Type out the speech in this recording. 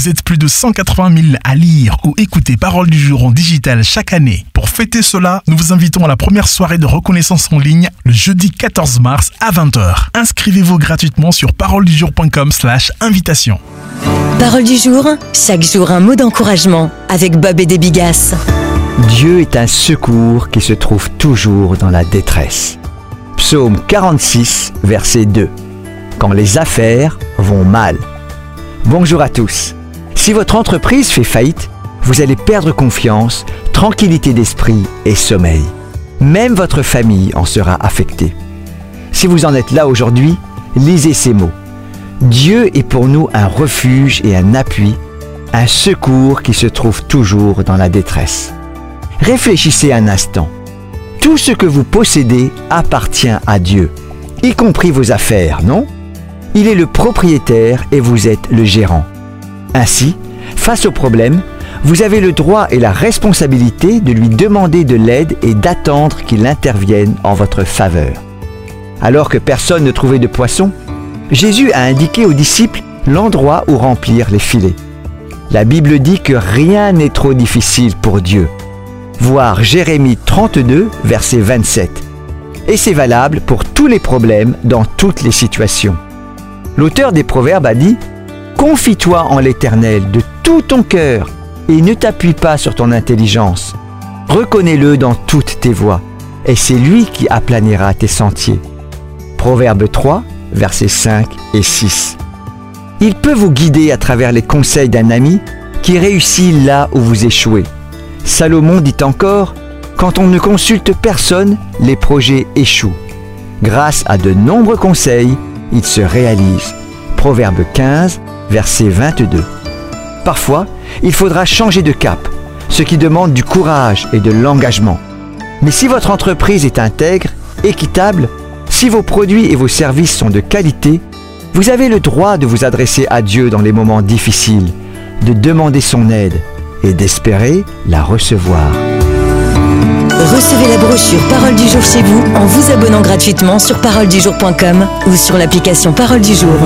Vous êtes plus de 180 000 à lire ou écouter Parole du jour en digital chaque année. Pour fêter cela, nous vous invitons à la première soirée de reconnaissance en ligne le jeudi 14 mars à 20h. Inscrivez-vous gratuitement sur paroledujour.com slash invitation. Parole du jour, chaque jour un mot d'encouragement avec Bob et des Bigas. Dieu est un secours qui se trouve toujours dans la détresse. Psaume 46, verset 2. Quand les affaires vont mal. Bonjour à tous. Si votre entreprise fait faillite, vous allez perdre confiance, tranquillité d'esprit et sommeil. Même votre famille en sera affectée. Si vous en êtes là aujourd'hui, lisez ces mots. Dieu est pour nous un refuge et un appui, un secours qui se trouve toujours dans la détresse. Réfléchissez un instant. Tout ce que vous possédez appartient à Dieu, y compris vos affaires, non? Il est le propriétaire et vous êtes le gérant. Ainsi, face au problème, vous avez le droit et la responsabilité de lui demander de l'aide et d'attendre qu'il intervienne en votre faveur. Alors que personne ne trouvait de poisson, Jésus a indiqué aux disciples l'endroit où remplir les filets. La Bible dit que rien n'est trop difficile pour Dieu. Voir Jérémie 32, verset 27. Et c'est valable pour tous les problèmes dans toutes les situations. L'auteur des Proverbes a dit Confie-toi en l'Éternel de tout ton cœur et ne t'appuie pas sur ton intelligence. Reconnais-le dans toutes tes voies, et c'est lui qui aplanira tes sentiers. Proverbe 3, versets 5 et 6. Il peut vous guider à travers les conseils d'un ami qui réussit là où vous échouez. Salomon dit encore, Quand on ne consulte personne, les projets échouent. Grâce à de nombreux conseils, ils se réalisent. Proverbe 15, verset 22. Parfois, il faudra changer de cap, ce qui demande du courage et de l'engagement. Mais si votre entreprise est intègre, équitable, si vos produits et vos services sont de qualité, vous avez le droit de vous adresser à Dieu dans les moments difficiles, de demander son aide et d'espérer la recevoir. Recevez la brochure Parole du jour chez vous en vous abonnant gratuitement sur paroledujour.com ou sur l'application Parole du jour.